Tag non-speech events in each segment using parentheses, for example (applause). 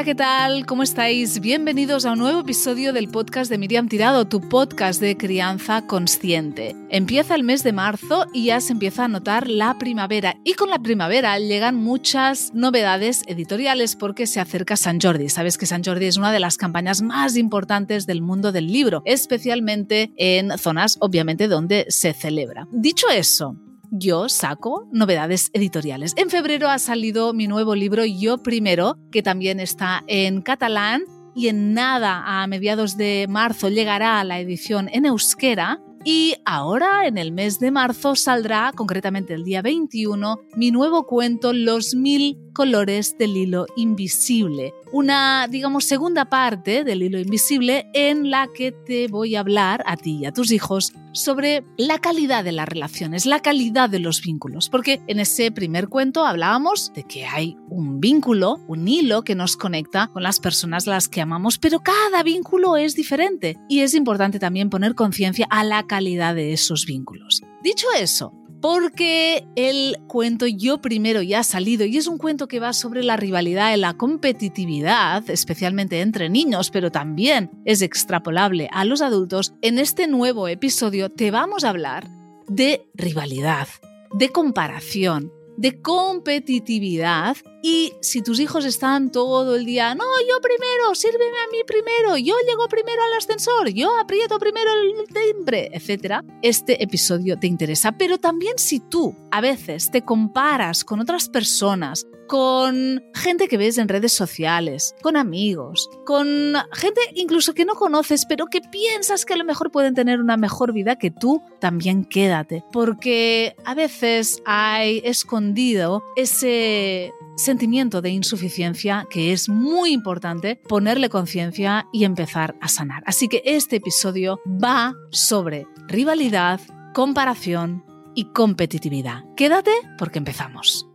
Hola, ¿qué tal? ¿Cómo estáis? Bienvenidos a un nuevo episodio del podcast de Miriam Tirado, tu podcast de crianza consciente. Empieza el mes de marzo y ya se empieza a notar la primavera. Y con la primavera llegan muchas novedades editoriales porque se acerca San Jordi. Sabes que San Jordi es una de las campañas más importantes del mundo del libro, especialmente en zonas, obviamente, donde se celebra. Dicho eso, yo saco novedades editoriales. En febrero ha salido mi nuevo libro Yo Primero, que también está en catalán y en nada, a mediados de marzo, llegará la edición en euskera. Y ahora, en el mes de marzo, saldrá, concretamente el día 21, mi nuevo cuento Los mil colores del hilo invisible. Una, digamos, segunda parte del hilo invisible en la que te voy a hablar a ti y a tus hijos sobre la calidad de las relaciones, la calidad de los vínculos. Porque en ese primer cuento hablábamos de que hay un vínculo, un hilo que nos conecta con las personas a las que amamos, pero cada vínculo es diferente. Y es importante también poner conciencia a la calidad de esos vínculos. Dicho eso, porque el cuento Yo Primero ya ha salido y es un cuento que va sobre la rivalidad y la competitividad, especialmente entre niños, pero también es extrapolable a los adultos. En este nuevo episodio te vamos a hablar de rivalidad, de comparación, de competitividad y si tus hijos están todo el día, no, yo primero, sírveme a mí primero, yo llego primero al ascensor, yo aprieto primero el timbre, etc., este episodio te interesa. Pero también si tú a veces te comparas con otras personas, con gente que ves en redes sociales, con amigos, con gente incluso que no conoces, pero que piensas que a lo mejor pueden tener una mejor vida que tú, también quédate. Porque a veces hay escondido ese sentimiento de insuficiencia que es muy importante ponerle conciencia y empezar a sanar. Así que este episodio va sobre rivalidad, comparación y competitividad. Quédate porque empezamos.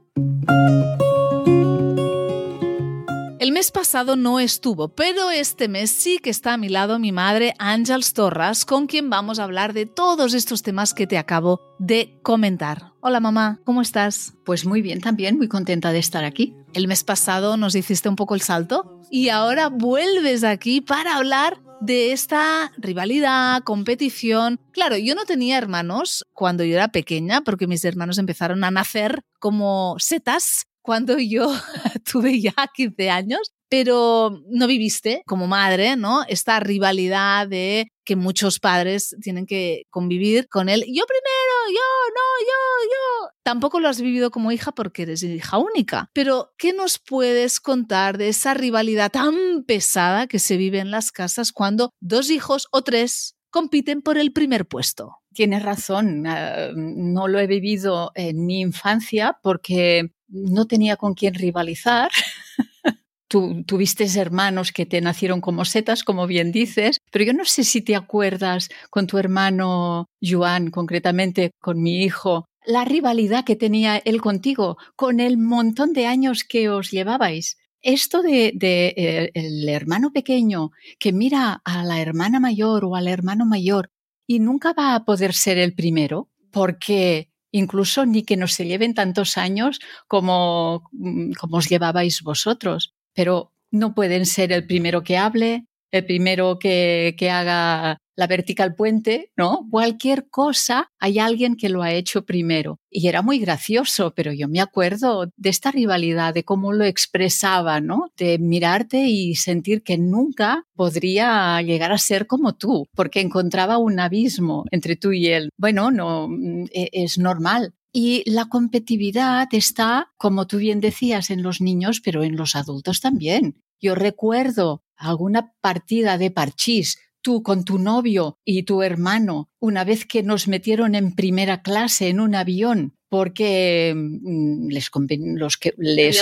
El mes pasado no estuvo, pero este mes sí que está a mi lado mi madre Ángels Torras, con quien vamos a hablar de todos estos temas que te acabo de comentar. Hola mamá, ¿cómo estás? Pues muy bien también, muy contenta de estar aquí. El mes pasado nos hiciste un poco el salto y ahora vuelves aquí para hablar de esta rivalidad, competición. Claro, yo no tenía hermanos cuando yo era pequeña porque mis hermanos empezaron a nacer como setas cuando yo (laughs) tuve ya 15 años, pero no viviste como madre, ¿no? Esta rivalidad de que muchos padres tienen que convivir con él. Yo primero, yo, no, yo, yo. Tampoco lo has vivido como hija porque eres hija única. Pero, ¿qué nos puedes contar de esa rivalidad tan pesada que se vive en las casas cuando dos hijos o tres compiten por el primer puesto? Tienes razón, ah, no lo he vivido en mi infancia porque no tenía con quién rivalizar. (laughs) Tú tuviste hermanos que te nacieron como setas, como bien dices, pero yo no sé si te acuerdas con tu hermano Joan, concretamente con mi hijo, la rivalidad que tenía él contigo, con el montón de años que os llevabais. Esto de, eh, el hermano pequeño que mira a la hermana mayor o al hermano mayor y nunca va a poder ser el primero, porque incluso ni que no se lleven tantos años como, mm, como os llevabais vosotros, pero no pueden ser el primero que hable, el primero que, que haga la vertical puente, ¿no? Cualquier cosa, hay alguien que lo ha hecho primero. Y era muy gracioso, pero yo me acuerdo de esta rivalidad, de cómo lo expresaba, ¿no? De mirarte y sentir que nunca podría llegar a ser como tú, porque encontraba un abismo entre tú y él. Bueno, no, mm, e, es normal. Y la competitividad está, como tú bien decías, en los niños, pero en los adultos también. Yo recuerdo alguna partida de parchís tú con tu novio y tu hermano, una vez que nos metieron en primera clase en un avión, porque mm, les los que les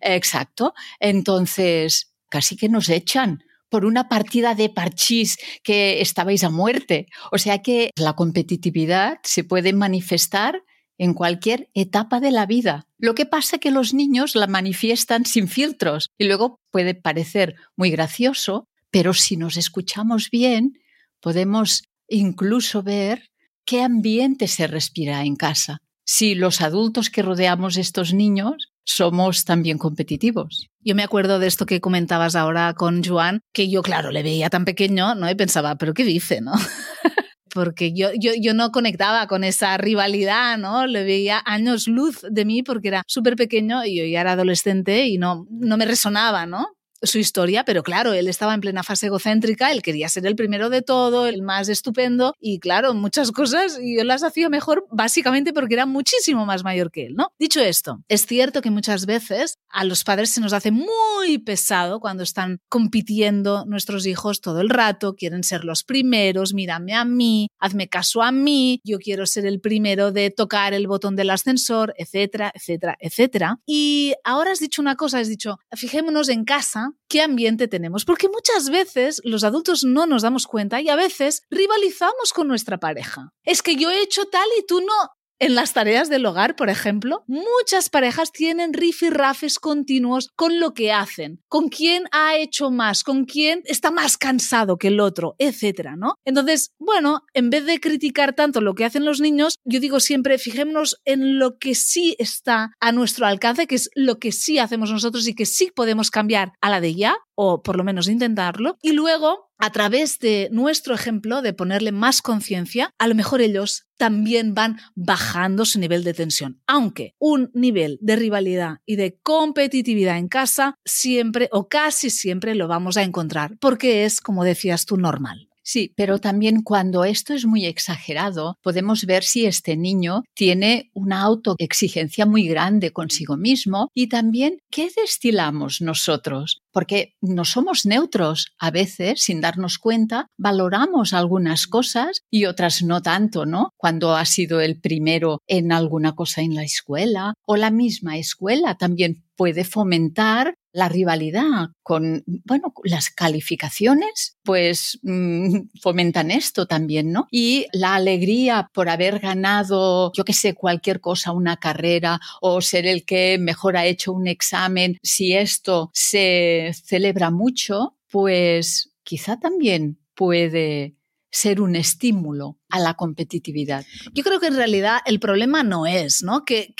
exacto, entonces casi que nos echan por una partida de parchís que estabais a muerte. O sea que la competitividad se puede manifestar en cualquier etapa de la vida. Lo que pasa es que los niños la manifiestan sin filtros y luego puede parecer muy gracioso, pero si nos escuchamos bien, podemos incluso ver qué ambiente se respira en casa. Si los adultos que rodeamos estos niños somos también competitivos. Yo me acuerdo de esto que comentabas ahora con Joan, que yo, claro, le veía tan pequeño, ¿no? Y pensaba, ¿pero qué dice, no? (laughs) porque yo, yo, yo, no conectaba con esa rivalidad, ¿no? Le veía años luz de mí porque era súper pequeño y yo ya era adolescente y no, no me resonaba, ¿no? Su historia, pero claro, él estaba en plena fase egocéntrica, él quería ser el primero de todo, el más estupendo, y claro, muchas cosas yo las hacía mejor básicamente porque era muchísimo más mayor que él, ¿no? Dicho esto, es cierto que muchas veces a los padres se nos hace muy pesado cuando están compitiendo nuestros hijos todo el rato, quieren ser los primeros, mírame a mí, hazme caso a mí, yo quiero ser el primero de tocar el botón del ascensor, etcétera, etcétera, etcétera. Y ahora has dicho una cosa, has dicho, fijémonos en casa qué ambiente tenemos, porque muchas veces los adultos no nos damos cuenta y a veces rivalizamos con nuestra pareja. Es que yo he hecho tal y tú no. En las tareas del hogar, por ejemplo, muchas parejas tienen rifirrafes continuos con lo que hacen, con quién ha hecho más, con quién está más cansado que el otro, etcétera, ¿no? Entonces, bueno, en vez de criticar tanto lo que hacen los niños, yo digo siempre, fijémonos en lo que sí está a nuestro alcance, que es lo que sí hacemos nosotros y que sí podemos cambiar a la de ya, o por lo menos intentarlo, y luego a través de nuestro ejemplo de ponerle más conciencia, a lo mejor ellos también van bajando su nivel de tensión. Aunque un nivel de rivalidad y de competitividad en casa siempre o casi siempre lo vamos a encontrar, porque es, como decías tú, normal. Sí, pero también cuando esto es muy exagerado, podemos ver si este niño tiene una autoexigencia muy grande consigo mismo y también qué destilamos nosotros, porque no somos neutros. A veces, sin darnos cuenta, valoramos algunas cosas y otras no tanto, ¿no? Cuando ha sido el primero en alguna cosa en la escuela o la misma escuela también puede fomentar la rivalidad con, bueno, las calificaciones, pues mm, fomentan esto también, ¿no? Y la alegría por haber ganado, yo que sé, cualquier cosa, una carrera o ser el que mejor ha hecho un examen, si esto se celebra mucho, pues quizá también puede ser un estímulo a la competitividad. Yo creo que en realidad el problema no es ¿no? Que,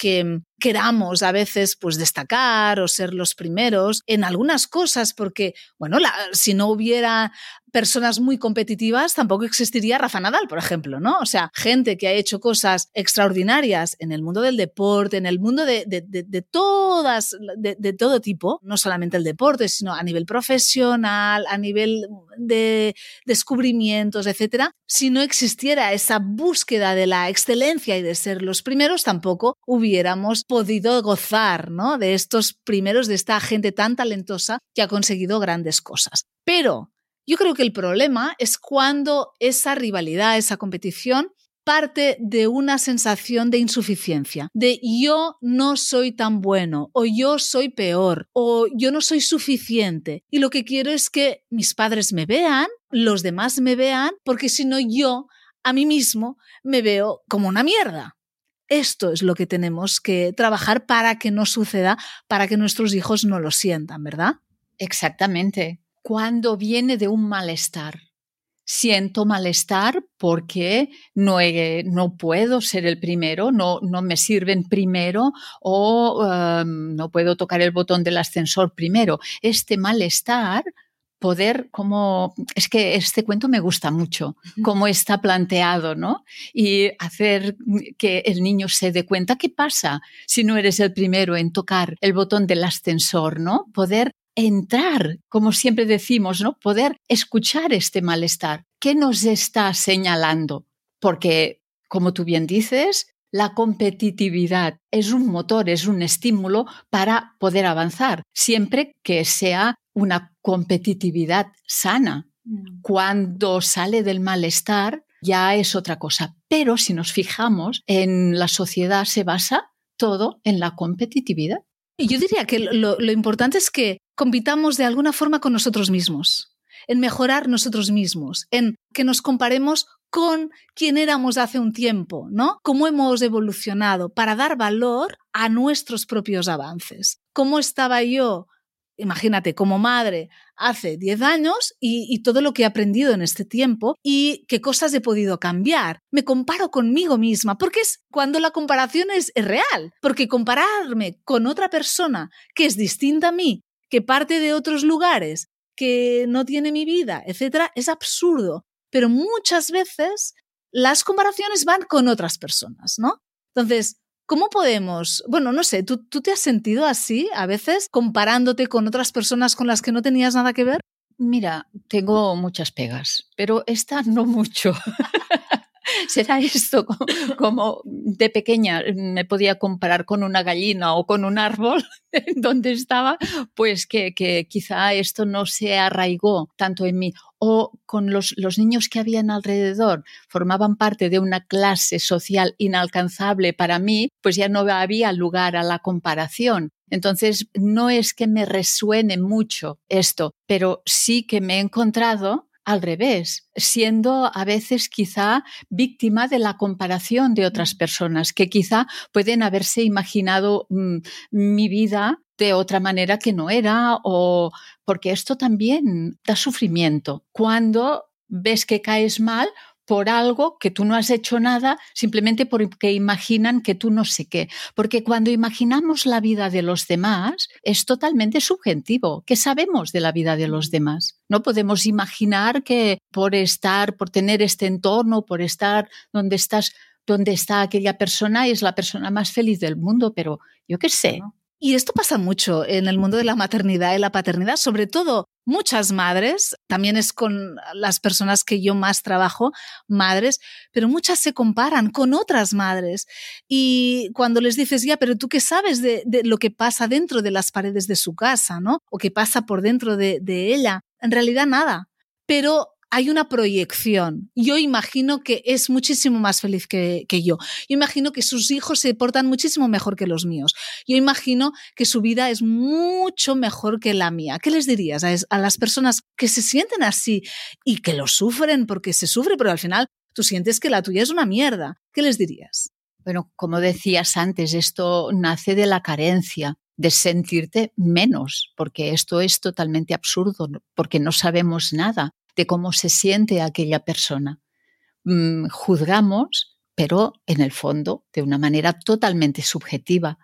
queramos a veces pues destacar o ser los primeros en algunas cosas porque bueno si no hubiera personas muy competitivas tampoco existiría Rafa Nadal por ejemplo no o sea gente que ha hecho cosas extraordinarias en el mundo del deporte en el mundo de, de todas de, todo tipo no solamente el deporte sino a nivel profesional a nivel de descubrimientos etcétera. Si no existiera esa búsqueda de la excelencia y de ser los primeros tampoco hubiéramos podido gozar ¿no? de estos primeros, de esta gente tan talentosa que ha conseguido grandes cosas. Pero yo creo que el problema es cuando esa rivalidad, esa competición, parte de una sensación de insuficiencia, de yo no soy tan bueno, o yo soy peor, o yo no soy suficiente. Y lo que quiero es que mis padres me vean, los demás me vean, porque si no yo a mí mismo me veo como una mierda. Esto es lo que tenemos que trabajar para que no suceda, para que nuestros hijos no lo sientan, ¿verdad? Exactamente. Cuando viene de un malestar, siento malestar porque no, no puedo ser el primero, no, no me sirven primero o um, no puedo tocar el botón del ascensor primero. Este malestar poder, como, es que este cuento me gusta mucho, cómo está planteado, ¿no? Y hacer que el niño se dé cuenta qué pasa si no eres el primero en tocar el botón del ascensor, ¿no? Poder entrar, como siempre decimos, ¿no? Poder escuchar este malestar. ¿Qué nos está señalando? Porque, como tú bien dices, la competitividad es un motor, es un estímulo para poder avanzar, siempre que sea una competitividad sana. Mm. Cuando sale del malestar ya es otra cosa. Pero si nos fijamos, en la sociedad se basa todo en la competitividad. Y yo diría que lo, lo importante es que compitamos de alguna forma con nosotros mismos, en mejorar nosotros mismos, en que nos comparemos con quién éramos hace un tiempo, ¿no? Cómo hemos evolucionado para dar valor a nuestros propios avances. ¿Cómo estaba yo imagínate, como madre hace 10 años y, todo lo que he aprendido en este tiempo y qué cosas he podido cambiar. Me comparo conmigo misma, porque es cuando la comparación es, es real, porque compararme con otra persona que es distinta a mí, que parte de otros lugares, que no tiene mi vida, etcétera, es absurdo. Pero muchas veces las comparaciones van con otras personas, ¿no? Entonces, ¿Cómo podemos? Bueno, no sé, ¿tú, ¿tú, te has sentido así a veces comparándote con otras personas con las que no tenías nada que ver? Mira, tengo muchas pegas, pero esta no mucho. (laughs) (laughs) será esto como de pequeña me podía comparar con una gallina o con un árbol (laughs) donde estaba, pues que, quizá esto no se arraigó tanto en mí. O con los, los niños que habían alrededor, formaban parte de una clase social inalcanzable para mí, pues ya no había lugar a la comparación. Entonces, no es que me resuene mucho esto, pero sí que me he encontrado al revés, siendo a veces quizá víctima de la comparación de otras personas que quizá pueden haberse imaginado mm, mi vida de otra manera que no era o porque esto también da sufrimiento. Cuando ves que caes mal por algo que tú no has hecho nada, simplemente porque imaginan que tú no sé qué. Porque cuando imaginamos la vida de los demás, es totalmente subjetivo. ¿Qué sabemos de la vida de los demás? No podemos imaginar que por estar, por tener este entorno, por estar donde estás, donde está aquella persona, es la persona más feliz del mundo, pero yo qué sé. Y esto pasa mucho en el mundo de la maternidad y la paternidad, sobre todo muchas madres, también es con las personas que yo más trabajo, madres, pero muchas se comparan con otras madres. Y cuando les dices, ya, pero tú qué sabes de, lo que pasa dentro de las paredes de su casa, ¿no? O qué pasa por dentro de, de ella, en realidad nada. Pero hay una proyección. Yo imagino que es muchísimo más feliz que, yo. Yo imagino que sus hijos se portan muchísimo mejor que los míos. Yo imagino que su vida es mucho mejor que la mía. ¿Qué les dirías a, a las personas que se sienten así y que lo sufren porque se sufre, pero al final tú sientes que la tuya es una mierda? ¿Qué les dirías? Bueno, como decías antes, esto nace de la carencia de sentirte menos, porque esto es totalmente absurdo, porque no sabemos nada de cómo se siente aquella persona. Mm, juzgamos, pero en el fondo de una manera totalmente subjetiva.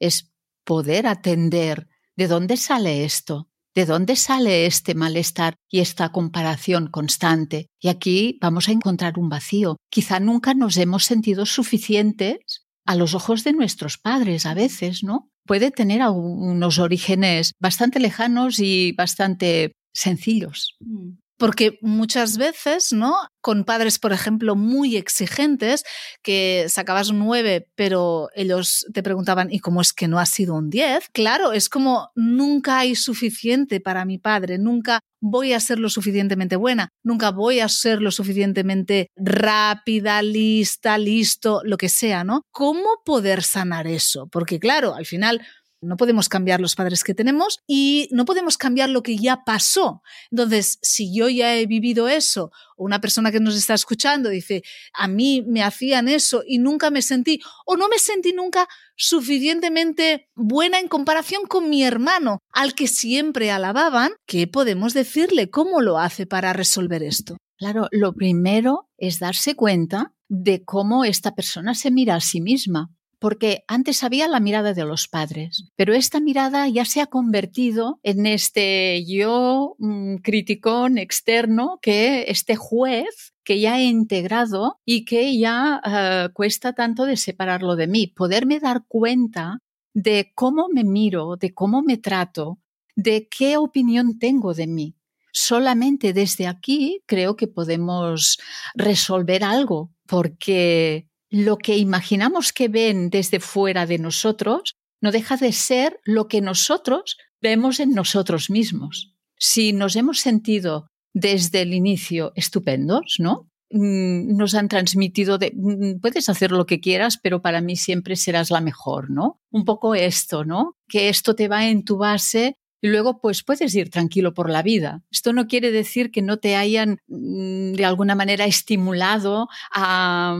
Es poder atender de dónde sale esto, de dónde sale este malestar y esta comparación constante. Y aquí vamos a encontrar un vacío. Quizá nunca nos hemos sentido suficientes a los ojos de nuestros padres a veces, ¿no? Puede tener unos orígenes bastante lejanos y bastante sencillos. Porque muchas veces, ¿no? Con padres, por ejemplo, muy exigentes, que sacabas un 9, pero ellos te preguntaban, ¿y cómo es que no ha sido un 10? Claro, es como nunca hay suficiente para mi padre, nunca voy a ser lo suficientemente buena, nunca voy a ser lo suficientemente rápida, lista, listo, lo que sea, ¿no? ¿Cómo poder sanar eso? Porque claro, al final no podemos cambiar los padres que tenemos y no podemos cambiar lo que ya pasó. Entonces, si yo ya he vivido eso, o una persona que nos está escuchando dice, a mí me hacían eso y nunca me sentí, o no me sentí nunca suficientemente buena en comparación con mi hermano, al que siempre alababan, ¿qué podemos decirle? ¿Cómo lo hace para resolver esto? Claro, lo primero es darse cuenta de cómo esta persona se mira a sí misma porque antes había la mirada de los padres, pero esta mirada ya se ha convertido en este yo mm, criticón externo que este juez que ya he integrado y que ya eh, cuesta tanto de separarlo de mí. Poderme dar cuenta de cómo me miro, de cómo me trato, de qué opinión tengo de mí. Solamente desde aquí creo que podemos resolver algo, porque lo que imaginamos que ven desde fuera de nosotros no deja de ser lo que nosotros vemos en nosotros mismos. Si nos hemos sentido desde el inicio estupendos, ¿no? Mm, nos han transmitido de mm, puedes hacer lo que quieras, pero para mí siempre serás la mejor, ¿no? Un poco esto, ¿no? Que esto te va en tu base y luego pues puedes ir tranquilo por la vida. Esto no quiere decir que no te hayan mm, de alguna manera estimulado a,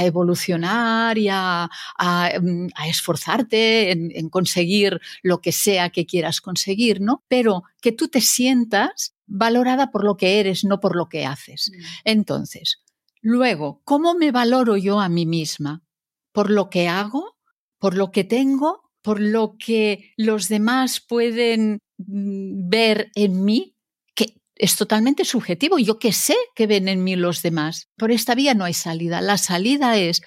evolucionar y a, mm, esforzarte en, conseguir lo que sea que quieras conseguir, ¿no? Pero que tú te sientas valorada por lo que eres, no por lo que haces. Mm. Entonces, luego, ¿cómo me valoro yo a mí misma? ¿Por lo que hago? ¿Por lo que tengo? Por lo que los demás pueden mm, ver en mí, que es totalmente subjetivo. Yo que sé que ven en mí los demás. Por esta vía no hay salida. La salida es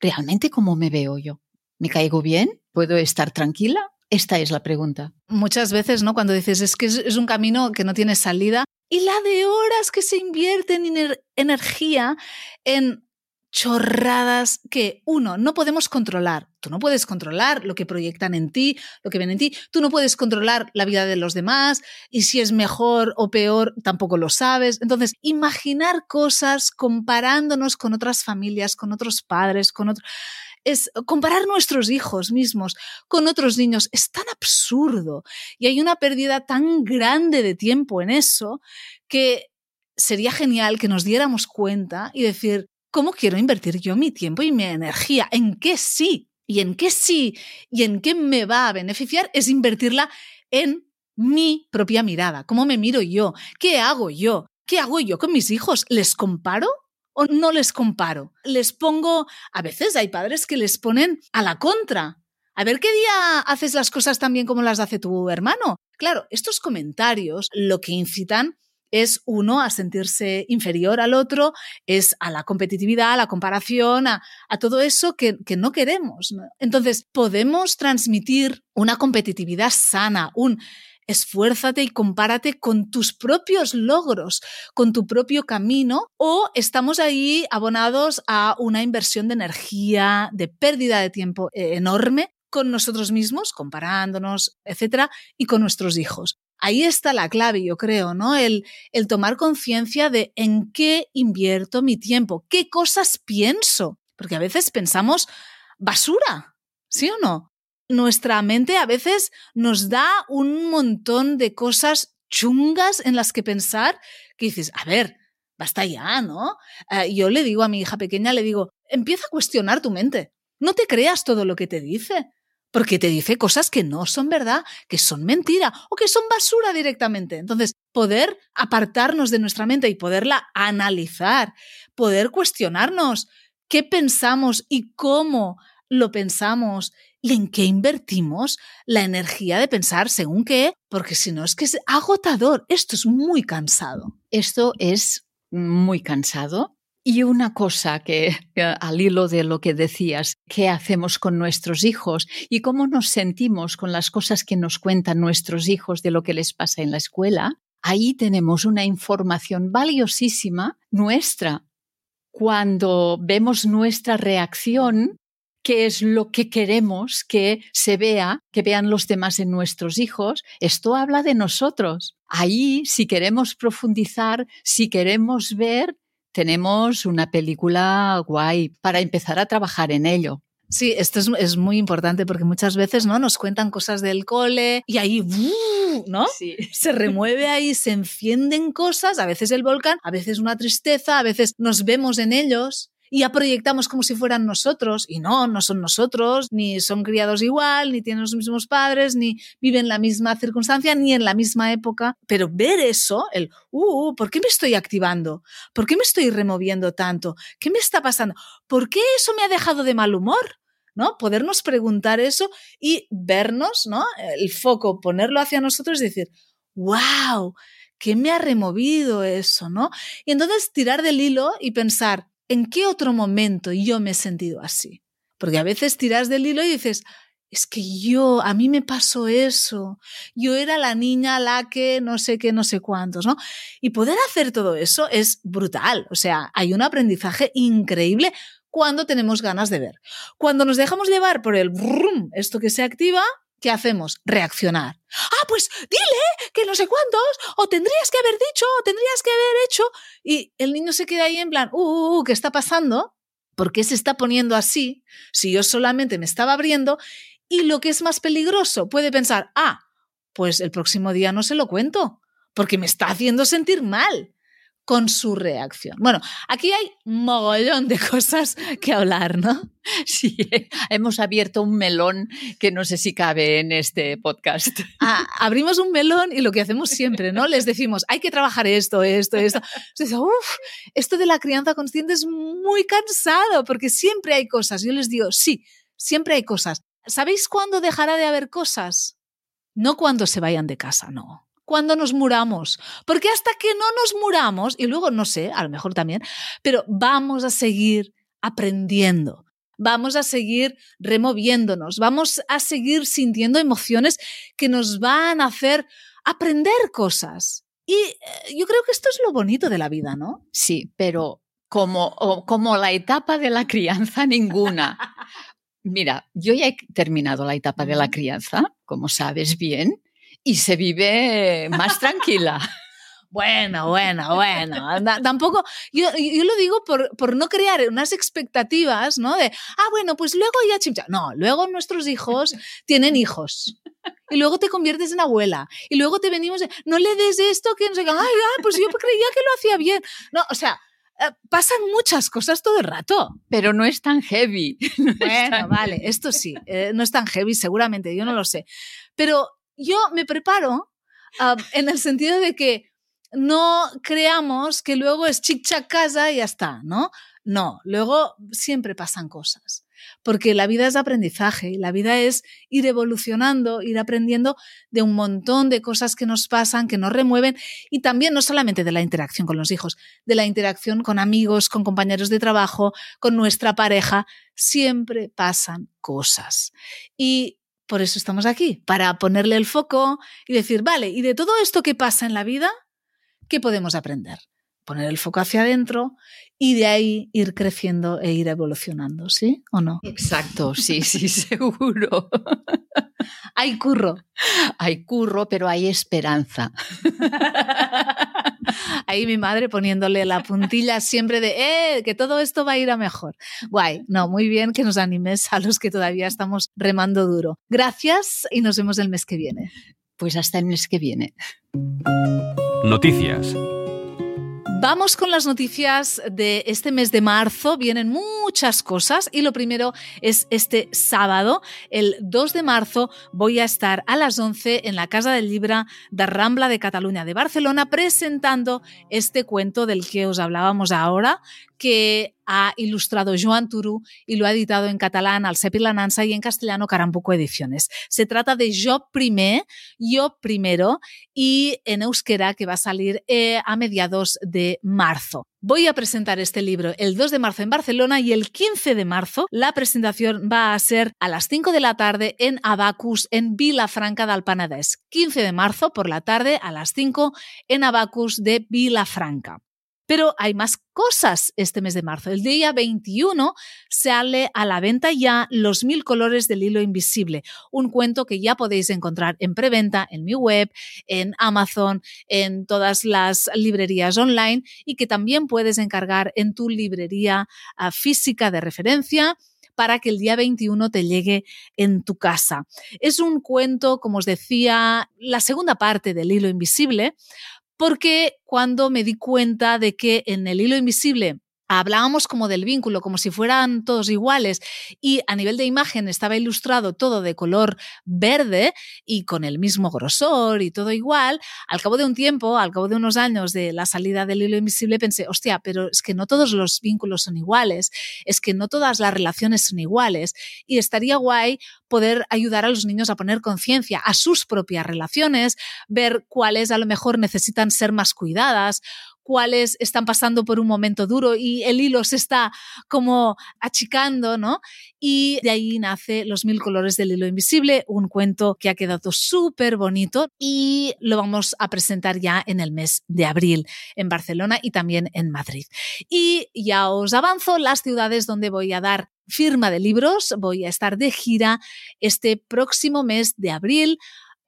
realmente cómo me veo yo. ¿Me caigo bien? ¿Puedo estar tranquila? Esta es la pregunta. Muchas veces, ¿no? Cuando dices es que es, un camino que no tiene salida y la de horas que se invierte en energía en chorradas que, uno, no podemos controlar. Tú no puedes controlar lo que proyectan en ti, lo que ven en ti. Tú no puedes controlar la vida de los demás y si es mejor o peor, tampoco lo sabes. Entonces, imaginar cosas comparándonos con otras familias, con otros padres, con otros... Es comparar nuestros hijos mismos con otros niños es tan absurdo y hay una pérdida tan grande de tiempo en eso que sería genial que nos diéramos cuenta y decir, ¿Cómo quiero invertir yo mi tiempo y mi energía? ¿En qué sí? Y en qué sí y en qué me va a beneficiar es invertirla en mi propia mirada. ¿Cómo me miro yo? ¿Qué hago yo? ¿Qué hago yo con mis hijos? ¿Les comparo? ¿O no les comparo? Les pongo, a veces hay padres que les ponen a la contra. A ver qué día haces las cosas tan bien como las hace tu hermano. Claro, estos comentarios lo que incitan es uno a sentirse inferior al otro, es a la competitividad, a la comparación, a, todo eso que, no queremos. Entonces, podemos transmitir una competitividad sana, un esfuérzate y compárate con tus propios logros, con tu propio camino, o estamos ahí abonados a una inversión de energía, de pérdida de tiempo eh, enorme con nosotros mismos, comparándonos, etcétera, y con nuestros hijos ahí está la clave, yo creo, ¿no? El, el tomar conciencia de en qué invierto mi tiempo, qué cosas pienso, porque a veces pensamos basura, ¿sí o no? Nuestra mente a veces nos da un montón de cosas chungas en las que pensar que dices, a ver, basta ya, ¿no? Eh, yo le digo a mi hija pequeña, le digo, empieza a cuestionar tu mente. No te creas todo lo que te dice porque te dice cosas que no son verdad, que son mentira o que son basura directamente. Entonces, poder apartarnos de nuestra mente y poderla analizar, poder cuestionarnos qué pensamos y cómo lo pensamos y en qué invertimos la energía de pensar según qué, porque si no es que es agotador, esto es muy cansado. Esto es muy cansado y una cosa que, al hilo de lo que decías, ¿qué hacemos con nuestros hijos y cómo nos sentimos con las cosas que nos cuentan nuestros hijos de lo que les pasa en la escuela? Ahí tenemos una información valiosísima nuestra. Cuando vemos nuestra reacción, qué es lo que queremos que se vea, que vean los demás en nuestros hijos, esto habla de nosotros. Ahí, si queremos profundizar, si queremos ver, tenemos una película guay para empezar a trabajar en ello. Sí, esto es, muy importante porque muchas veces ¿no? nos cuentan cosas del cole y ahí ¿no? se remueve ahí, se encienden cosas, a veces el volcán, a veces una tristeza, a veces nos vemos en ellos y ya proyectamos como si fueran nosotros y no, no son nosotros, ni son criados igual, ni tienen los mismos padres, ni viven la misma circunstancia, ni en la misma época. Pero ver eso, el, uh, ¿por qué me estoy activando? ¿Por qué me estoy removiendo tanto? ¿Qué me está pasando? ¿Por qué eso me ha dejado de mal humor? ¿no? Podernos preguntar eso y vernos, ¿no? El foco, ponerlo hacia nosotros y decir, wow, ¿qué me ha removido eso, ¿no? Y entonces tirar del hilo y pensar, ¿en qué otro momento yo me he sentido así? Porque a veces tiras del hilo y dices, es que yo, a mí me pasó eso, yo era la niña la que no sé qué, no sé cuántos, ¿no? Y poder hacer todo eso es brutal, o sea, hay un aprendizaje increíble cuando tenemos ganas de ver. Cuando nos dejamos llevar por el brum, esto que se activa, ¿qué hacemos? Reaccionar. Ah, pues dile que no sé cuántos, o tendrías que haber dicho, o tendrías que haber hecho. Y el niño se queda ahí en plan, uh, uh, uh, ¿qué está pasando? ¿Por qué se está poniendo así? Si yo solamente me estaba abriendo. Y lo que es más peligroso, puede pensar, ah, pues el próximo día no se lo cuento, porque me está haciendo sentir mal con su reacción. Bueno, aquí hay mogollón de cosas que hablar, ¿no? (laughs) Sí, hemos abierto un melón que no sé si cabe en este podcast. Ah, (laughs) abrimos un melón y lo que hacemos siempre, ¿no? Les decimos, hay que trabajar esto, esto, esto. Esto de la crianza consciente es muy cansado porque siempre hay cosas. Yo les digo, sí, siempre hay cosas. ¿Sabéis cuándo dejará de haber cosas? No cuando se vayan de casa, no cuando nos muramos. Porque hasta que no nos muramos, y luego no sé, a lo mejor también, pero vamos a seguir aprendiendo. Vamos a seguir removiéndonos, vamos a seguir sintiendo emociones que nos van a hacer aprender cosas. Y eh, yo creo que esto es lo bonito de la vida, ¿no? Sí, pero como, como la etapa de la crianza, ninguna. (laughs) Mira, yo ya he terminado la etapa de la crianza, como sabes bien, y se vive más tranquila. (laughs) Bueno, bueno, bueno. tampoco, yo, yo, lo digo por, por, no crear unas expectativas, ¿no? De, ah, bueno, pues luego ya chimcha. No, luego nuestros hijos (laughs) tienen hijos. Y luego te conviertes en abuela. Y luego te venimos de, no le des esto, que no sé. Ay, ah, pues yo (laughs) creía que lo hacía bien. No, o sea, eh, pasan muchas cosas todo el rato. Pero no es tan heavy. bueno, vale, esto sí, eh, no es tan heavy, seguramente, yo no lo sé. Pero yo me preparo en el sentido de que no creamos que luego es chic chac casa y ya está, ¿no? No, luego siempre pasan cosas, porque la vida es aprendizaje la vida es ir evolucionando, ir aprendiendo de un montón de cosas que nos pasan, que nos remueven y también no solamente de la interacción con los hijos, de la interacción con amigos, con compañeros de trabajo, con nuestra pareja, siempre pasan cosas. Y por eso estamos aquí, para ponerle el foco y decir, vale, y de todo esto que pasa en la vida, ¿qué podemos aprender? Poner el foco hacia adentro y de ahí ir creciendo e ir evolucionando, ¿sí o no? Exacto, sí, sí, (laughs) seguro. hay curro. Hay curro, pero hay esperanza. (laughs) Ahí mi madre poniéndole la puntilla siempre de, eh, que todo esto va a ir a mejor. Guay, no, muy bien que nos animes a los que todavía estamos remando duro. Gracias y nos vemos el mes que viene. Pues hasta el mes que viene. Noticias. Vamos con las noticias de este mes de marzo. Vienen muchas cosas y lo primero es este sábado, el 2 de marzo, voy a estar a las 11 en la Casa del Libra de Rambla de Cataluña de Barcelona presentando este cuento del que os hablábamos ahora, que ha ilustrado Joan Turú y lo ha editado en catalán al y la Nansa y en castellano Carambuco Ediciones. Se trata de Yo Primer, Yo Primero y en euskera que va a salir eh, a mediados de marzo. Voy a presentar este libro el 2 de marzo en Barcelona y el 15 de marzo la presentación va a ser a las 5 de la tarde en Abacus en Vilafranca del Penedès. 15 de marzo por la tarde a las 5 en Abacus de Vilafranca. Pero hay más cosas este mes de marzo. El día 21 sale a la venta ya Los Mil Colores del Hilo Invisible, un cuento que ya podéis encontrar en preventa en mi web, en Amazon, en todas las librerías online y que también puedes encargar en tu librería ah, física de referencia para que el día 21 te llegue en tu casa. Es un cuento, como os decía, la segunda parte del hilo invisible, porque cuando me di cuenta de que en el hilo invisible hablábamos como del vínculo, como si fueran todos iguales y a nivel de imagen estaba ilustrado todo de color verde y con el mismo grosor y todo igual, al cabo de un tiempo, al cabo de unos años de la salida del hilo invisible pensé, hostia, pero es que no todos los vínculos son iguales, es que no todas las relaciones son iguales y estaría guay poder ayudar a los niños a poner conciencia a sus propias relaciones, ver cuáles a lo mejor necesitan ser más cuidadas cuáles están pasando por un momento duro y el hilo se está como achicando, ¿no? Y de ahí nace Los Mil Colores del Hilo Invisible, un cuento que ha quedado súper bonito y lo vamos a presentar ya en el mes de abril en Barcelona y también en Madrid. Y ya os avanzo las ciudades donde voy a dar firma de libros. Voy a estar de gira este próximo mes de abril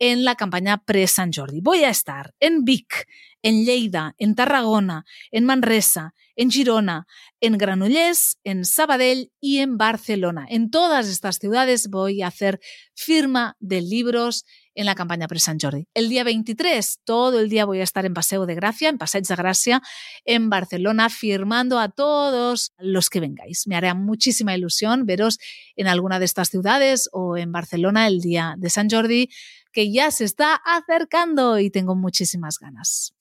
en la campaña Pre-San Jordi. Voy a estar en Vic, en Lleida, en Tarragona, en Manresa, en Girona, en Granollers, en Sabadell y en Barcelona. En todas estas ciudades voy a hacer firma de libros en la campaña Pre Sant Jordi. El día 23, todo el día voy a estar en Paseo de Gracia, en Passeig de Gracia, en Barcelona, firmando a todos los que vengáis. Me hará muchísima ilusión veros en alguna de estas ciudades o en Barcelona el día de San Jordi, que ya se está acercando y tengo muchísimas ganas.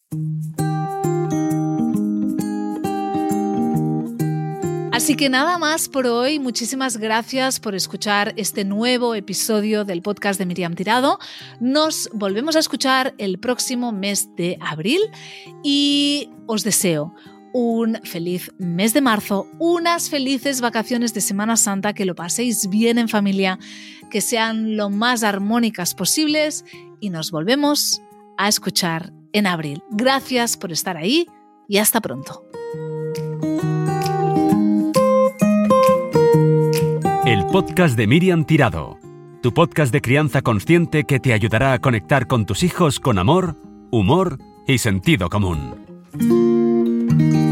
Así que nada más por hoy. Muchísimas gracias por escuchar este nuevo episodio del podcast de Miriam Tirado. Nos volvemos a escuchar el próximo mes de abril y os deseo un feliz mes de marzo, unas felices vacaciones de Semana Santa, que lo paséis bien en familia, que sean lo más armónicas posibles y nos volvemos a escuchar en abril. Gracias por estar ahí y hasta pronto. El podcast de Miriam Tirado, tu podcast de crianza consciente que te ayudará a conectar con tus hijos con amor, humor y sentido común. Thank you.